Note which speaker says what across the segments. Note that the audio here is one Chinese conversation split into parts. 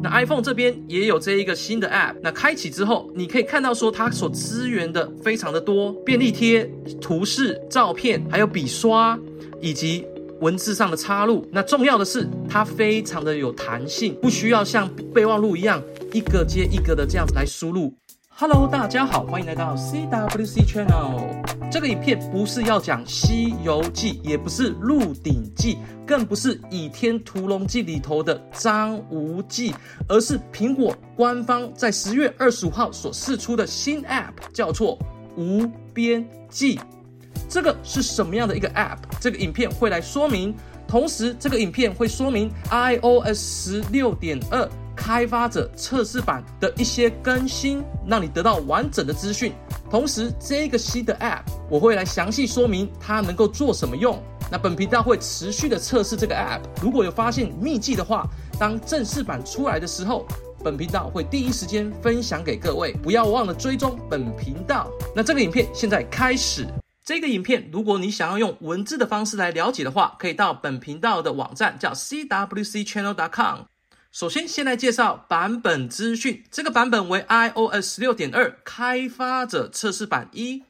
Speaker 1: 那 iPhone 这边也有这一个新的 App，那开启之后，你可以看到说它所支援的非常的多，便利贴、图示、照片，还有笔刷，以及文字上的插入。那重要的是，它非常的有弹性，不需要像备忘录一样一个接一个的这样子来输入。Hello，大家好，欢迎来到 CWC Channel。这个影片不是要讲《西游记》，也不是《鹿鼎记》，更不是《倚天屠龙记》里头的张无忌，而是苹果官方在十月二十五号所试出的新 App，叫做无边记。这个是什么样的一个 App？这个影片会来说明。同时，这个影片会说明 iOS 十六点二。开发者测试版的一些更新，让你得到完整的资讯。同时，这个新的 App 我会来详细说明它能够做什么用。那本频道会持续的测试这个 App，如果有发现秘技的话，当正式版出来的时候，本频道会第一时间分享给各位。不要忘了追踪本频道。那这个影片现在开始。这个影片，如果你想要用文字的方式来了解的话，可以到本频道的网站，叫 cwcchannel.com。首先，先来介绍版本资讯。这个版本为 iOS 十六点二开发者测试版一，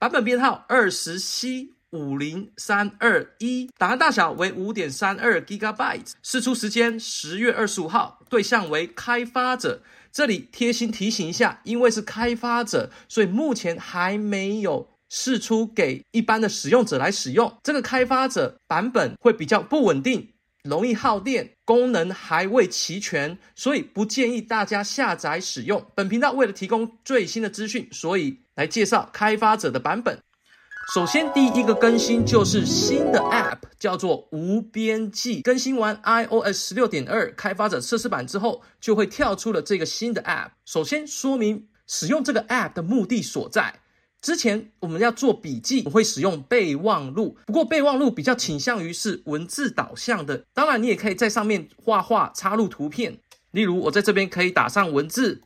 Speaker 1: 版本编号二十七五零三二一，档案大小为五点三二 gigabyte，试出时间十月二十五号，对象为开发者。这里贴心提醒一下，因为是开发者，所以目前还没有试出给一般的使用者来使用。这个开发者版本会比较不稳定。容易耗电，功能还未齐全，所以不建议大家下载使用。本频道为了提供最新的资讯，所以来介绍开发者的版本。首先，第一个更新就是新的 App，叫做无边际。更新完 iOS 十六点二开发者测试版之后，就会跳出了这个新的 App。首先说明使用这个 App 的目的所在。之前我们要做笔记，我会使用备忘录。不过备忘录比较倾向于是文字导向的，当然你也可以在上面画画、插入图片。例如我在这边可以打上文字。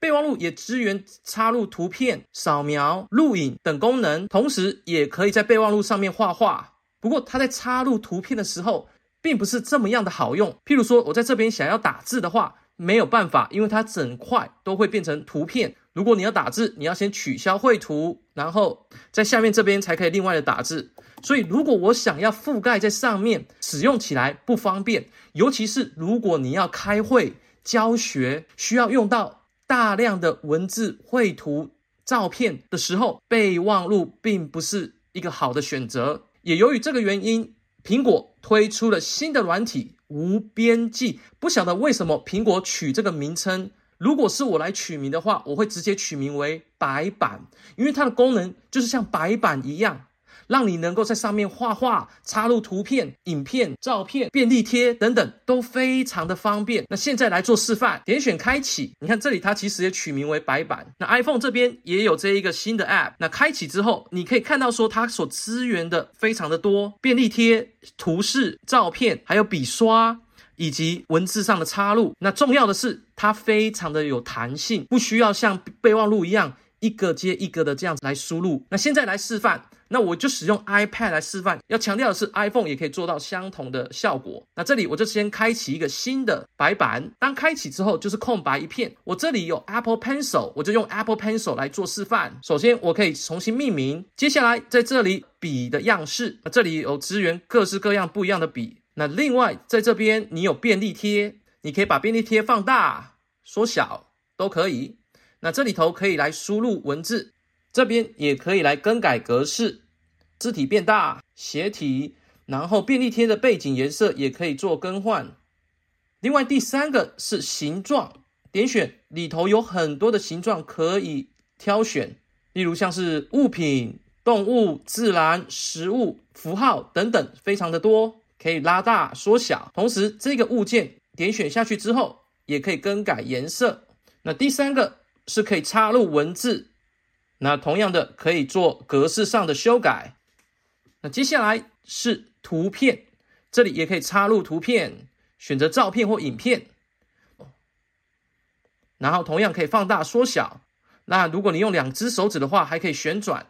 Speaker 1: 备忘录也支援插入图片、扫描、录影等功能，同时也可以在备忘录上面画画。不过它在插入图片的时候，并不是这么样的好用。譬如说我在这边想要打字的话，没有办法，因为它整块都会变成图片。如果你要打字，你要先取消绘图，然后在下面这边才可以另外的打字。所以，如果我想要覆盖在上面，使用起来不方便。尤其是如果你要开会、教学，需要用到大量的文字、绘图、照片的时候，备忘录并不是一个好的选择。也由于这个原因，苹果推出了新的软体“无边际”。不晓得为什么苹果取这个名称。如果是我来取名的话，我会直接取名为白板，因为它的功能就是像白板一样，让你能够在上面画画、插入图片、影片、照片、便利贴等等，都非常的方便。那现在来做示范，点选开启，你看这里它其实也取名为白板。那 iPhone 这边也有这一个新的 App，那开启之后，你可以看到说它所支援的非常的多，便利贴、图示、照片，还有笔刷。以及文字上的插入，那重要的是它非常的有弹性，不需要像备忘录一样一个接一个的这样子来输入。那现在来示范，那我就使用 iPad 来示范。要强调的是，iPhone 也可以做到相同的效果。那这里我就先开启一个新的白板，当开启之后就是空白一片。我这里有 Apple Pencil，我就用 Apple Pencil 来做示范。首先我可以重新命名，接下来在这里笔的样式，那这里有支援各式各样不一样的笔。那另外，在这边你有便利贴，你可以把便利贴放大、缩小都可以。那这里头可以来输入文字，这边也可以来更改格式，字体变大、斜体，然后便利贴的背景颜色也可以做更换。另外第三个是形状，点选里头有很多的形状可以挑选，例如像是物品、动物、自然、食物、符号等等，非常的多。可以拉大、缩小，同时这个物件点选下去之后，也可以更改颜色。那第三个是可以插入文字，那同样的可以做格式上的修改。那接下来是图片，这里也可以插入图片，选择照片或影片，然后同样可以放大、缩小。那如果你用两只手指的话，还可以旋转，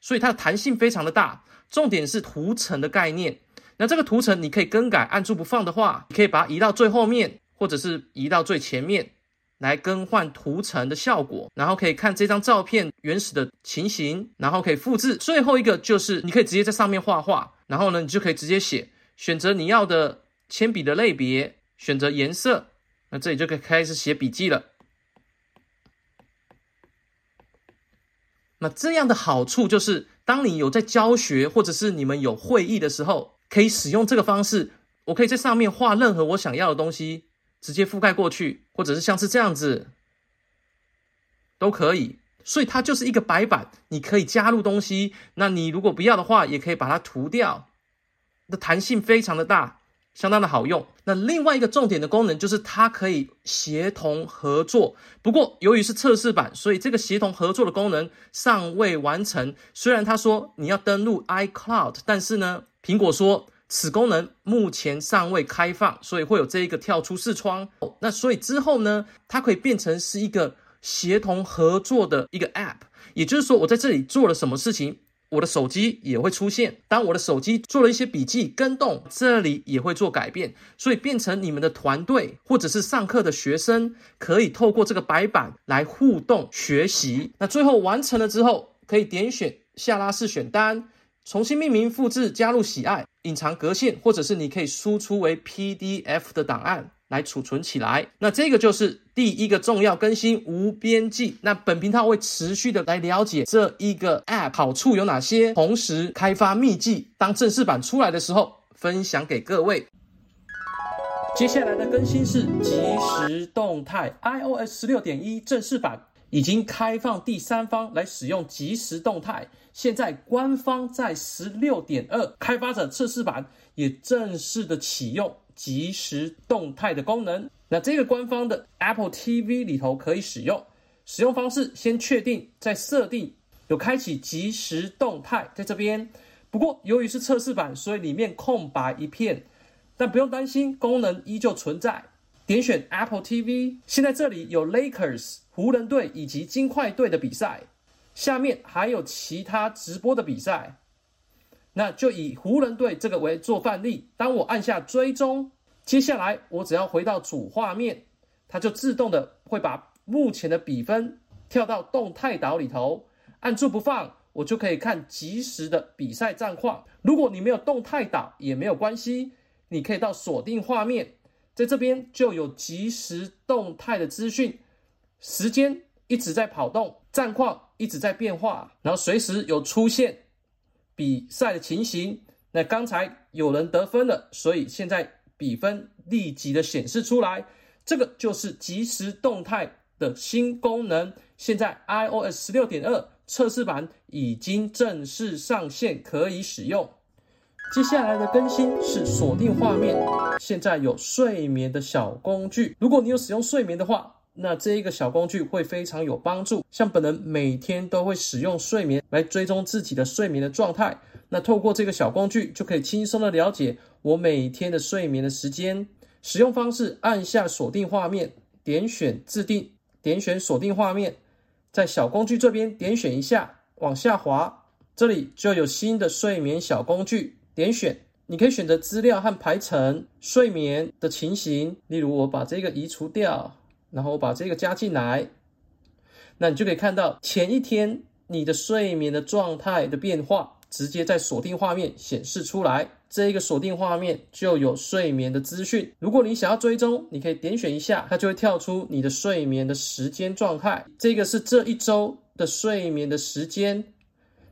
Speaker 1: 所以它的弹性非常的大。重点是图层的概念。那这个图层你可以更改，按住不放的话，你可以把它移到最后面，或者是移到最前面来更换图层的效果，然后可以看这张照片原始的情形，然后可以复制。最后一个就是你可以直接在上面画画，然后呢，你就可以直接写，选择你要的铅笔的类别，选择颜色，那这里就可以开始写笔记了。那这样的好处就是，当你有在教学，或者是你们有会议的时候，可以使用这个方式。我可以在上面画任何我想要的东西，直接覆盖过去，或者是像是这样子，都可以。所以它就是一个白板，你可以加入东西。那你如果不要的话，也可以把它涂掉。的弹性非常的大。相当的好用。那另外一个重点的功能就是它可以协同合作。不过由于是测试版，所以这个协同合作的功能尚未完成。虽然他说你要登录 iCloud，但是呢，苹果说此功能目前尚未开放，所以会有这一个跳出视窗。那所以之后呢，它可以变成是一个协同合作的一个 App。也就是说，我在这里做了什么事情。我的手机也会出现，当我的手机做了一些笔记跟动，这里也会做改变，所以变成你们的团队或者是上课的学生可以透过这个白板来互动学习。那最后完成了之后，可以点选下拉式选单，重新命名、复制、加入喜爱、隐藏格线，或者是你可以输出为 PDF 的档案。来储存起来，那这个就是第一个重要更新无边际。那本频道会持续的来了解这一个 App 好处有哪些，同时开发秘技，当正式版出来的时候分享给各位。接下来的更新是即时动态，iOS 十六点一正式版已经开放第三方来使用即时动态，现在官方在十六点二开发者测试版也正式的启用。即时动态的功能，那这个官方的 Apple TV 里头可以使用。使用方式先确定，在设定有开启即时动态在这边。不过由于是测试版，所以里面空白一片，但不用担心，功能依旧存在。点选 Apple TV，现在这里有 Lakers 湖人队以及金块队的比赛，下面还有其他直播的比赛。那就以湖人队这个为做范例，当我按下追踪，接下来我只要回到主画面，它就自动的会把目前的比分跳到动态岛里头，按住不放，我就可以看即时的比赛战况。如果你没有动态岛也没有关系，你可以到锁定画面，在这边就有即时动态的资讯，时间一直在跑动，战况一直在变化，然后随时有出现。比赛的情形，那刚才有人得分了，所以现在比分立即的显示出来，这个就是即时动态的新功能。现在 iOS 十六点二测试版已经正式上线，可以使用。接下来的更新是锁定画面，现在有睡眠的小工具，如果你有使用睡眠的话。那这一个小工具会非常有帮助，像本人每天都会使用睡眠来追踪自己的睡眠的状态。那透过这个小工具，就可以轻松的了解我每天的睡眠的时间。使用方式：按下锁定画面，点选自定，点选锁定画面，在小工具这边点选一下，往下滑，这里就有新的睡眠小工具。点选，你可以选择资料和排程睡眠的情形，例如我把这个移除掉。然后把这个加进来，那你就可以看到前一天你的睡眠的状态的变化，直接在锁定画面显示出来。这一个锁定画面就有睡眠的资讯。如果你想要追踪，你可以点选一下，它就会跳出你的睡眠的时间状态。这个是这一周的睡眠的时间。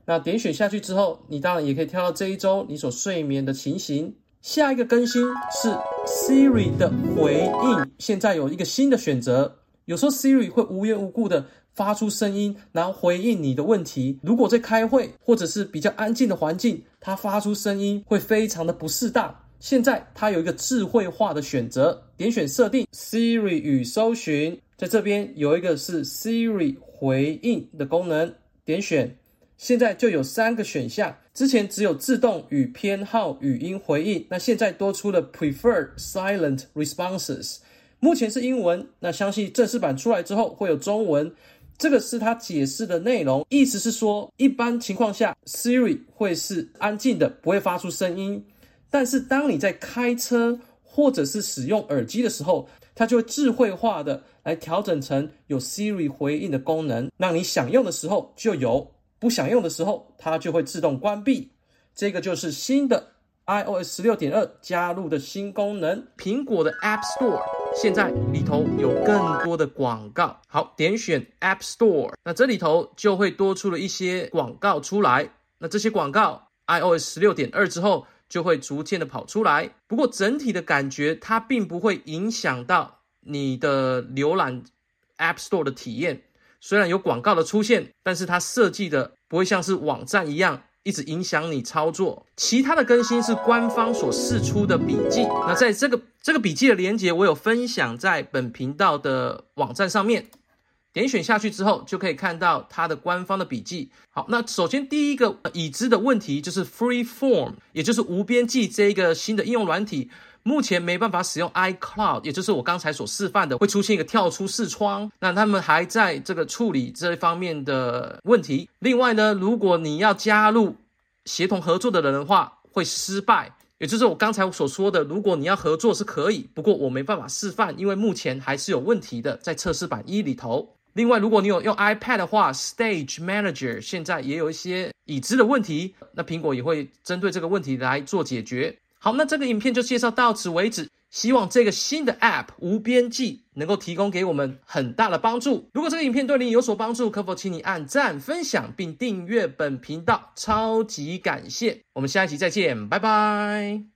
Speaker 1: 那点选下去之后，你当然也可以跳到这一周你所睡眠的情形。下一个更新是 Siri 的回应，现在有一个新的选择。有时候 Siri 会无缘无故的发出声音，然后回应你的问题。如果在开会或者是比较安静的环境，它发出声音会非常的不适当。现在它有一个智慧化的选择，点选设定 Siri 与搜寻，在这边有一个是 Siri 回应的功能，点选。现在就有三个选项，之前只有自动与偏好语音回应，那现在多出了 Prefer Silent Responses。目前是英文，那相信正式版出来之后会有中文。这个是他解释的内容，意思是说，一般情况下 Siri 会是安静的，不会发出声音。但是当你在开车或者是使用耳机的时候，它就会智慧化的来调整成有 Siri 回应的功能，让你想用的时候就有，不想用的时候它就会自动关闭。这个就是新的 iOS 十六点二加入的新功能。苹果的 App Store 现在里头有更多的广告。好，点选 App Store，那这里头就会多出了一些广告出来。那这些广告 iOS 十六点二之后。就会逐渐的跑出来，不过整体的感觉它并不会影响到你的浏览 App Store 的体验。虽然有广告的出现，但是它设计的不会像是网站一样一直影响你操作。其他的更新是官方所释出的笔记，那在这个这个笔记的连接我有分享在本频道的网站上面。点选下去之后，就可以看到它的官方的笔记。好，那首先第一个已知的问题就是 Freeform，也就是无边际这一个新的应用软体，目前没办法使用 iCloud，也就是我刚才所示范的，会出现一个跳出视窗。那他们还在这个处理这一方面的问题。另外呢，如果你要加入协同合作的人的话，会失败。也就是我刚才所说的，如果你要合作是可以，不过我没办法示范，因为目前还是有问题的，在测试版一里头。另外，如果你有用 iPad 的话，Stage Manager 现在也有一些已知的问题，那苹果也会针对这个问题来做解决。好，那这个影片就介绍到此为止。希望这个新的 App 无边际能够提供给我们很大的帮助。如果这个影片对你有所帮助，可否请你按赞、分享并订阅本频道？超级感谢！我们下一集再见，拜拜。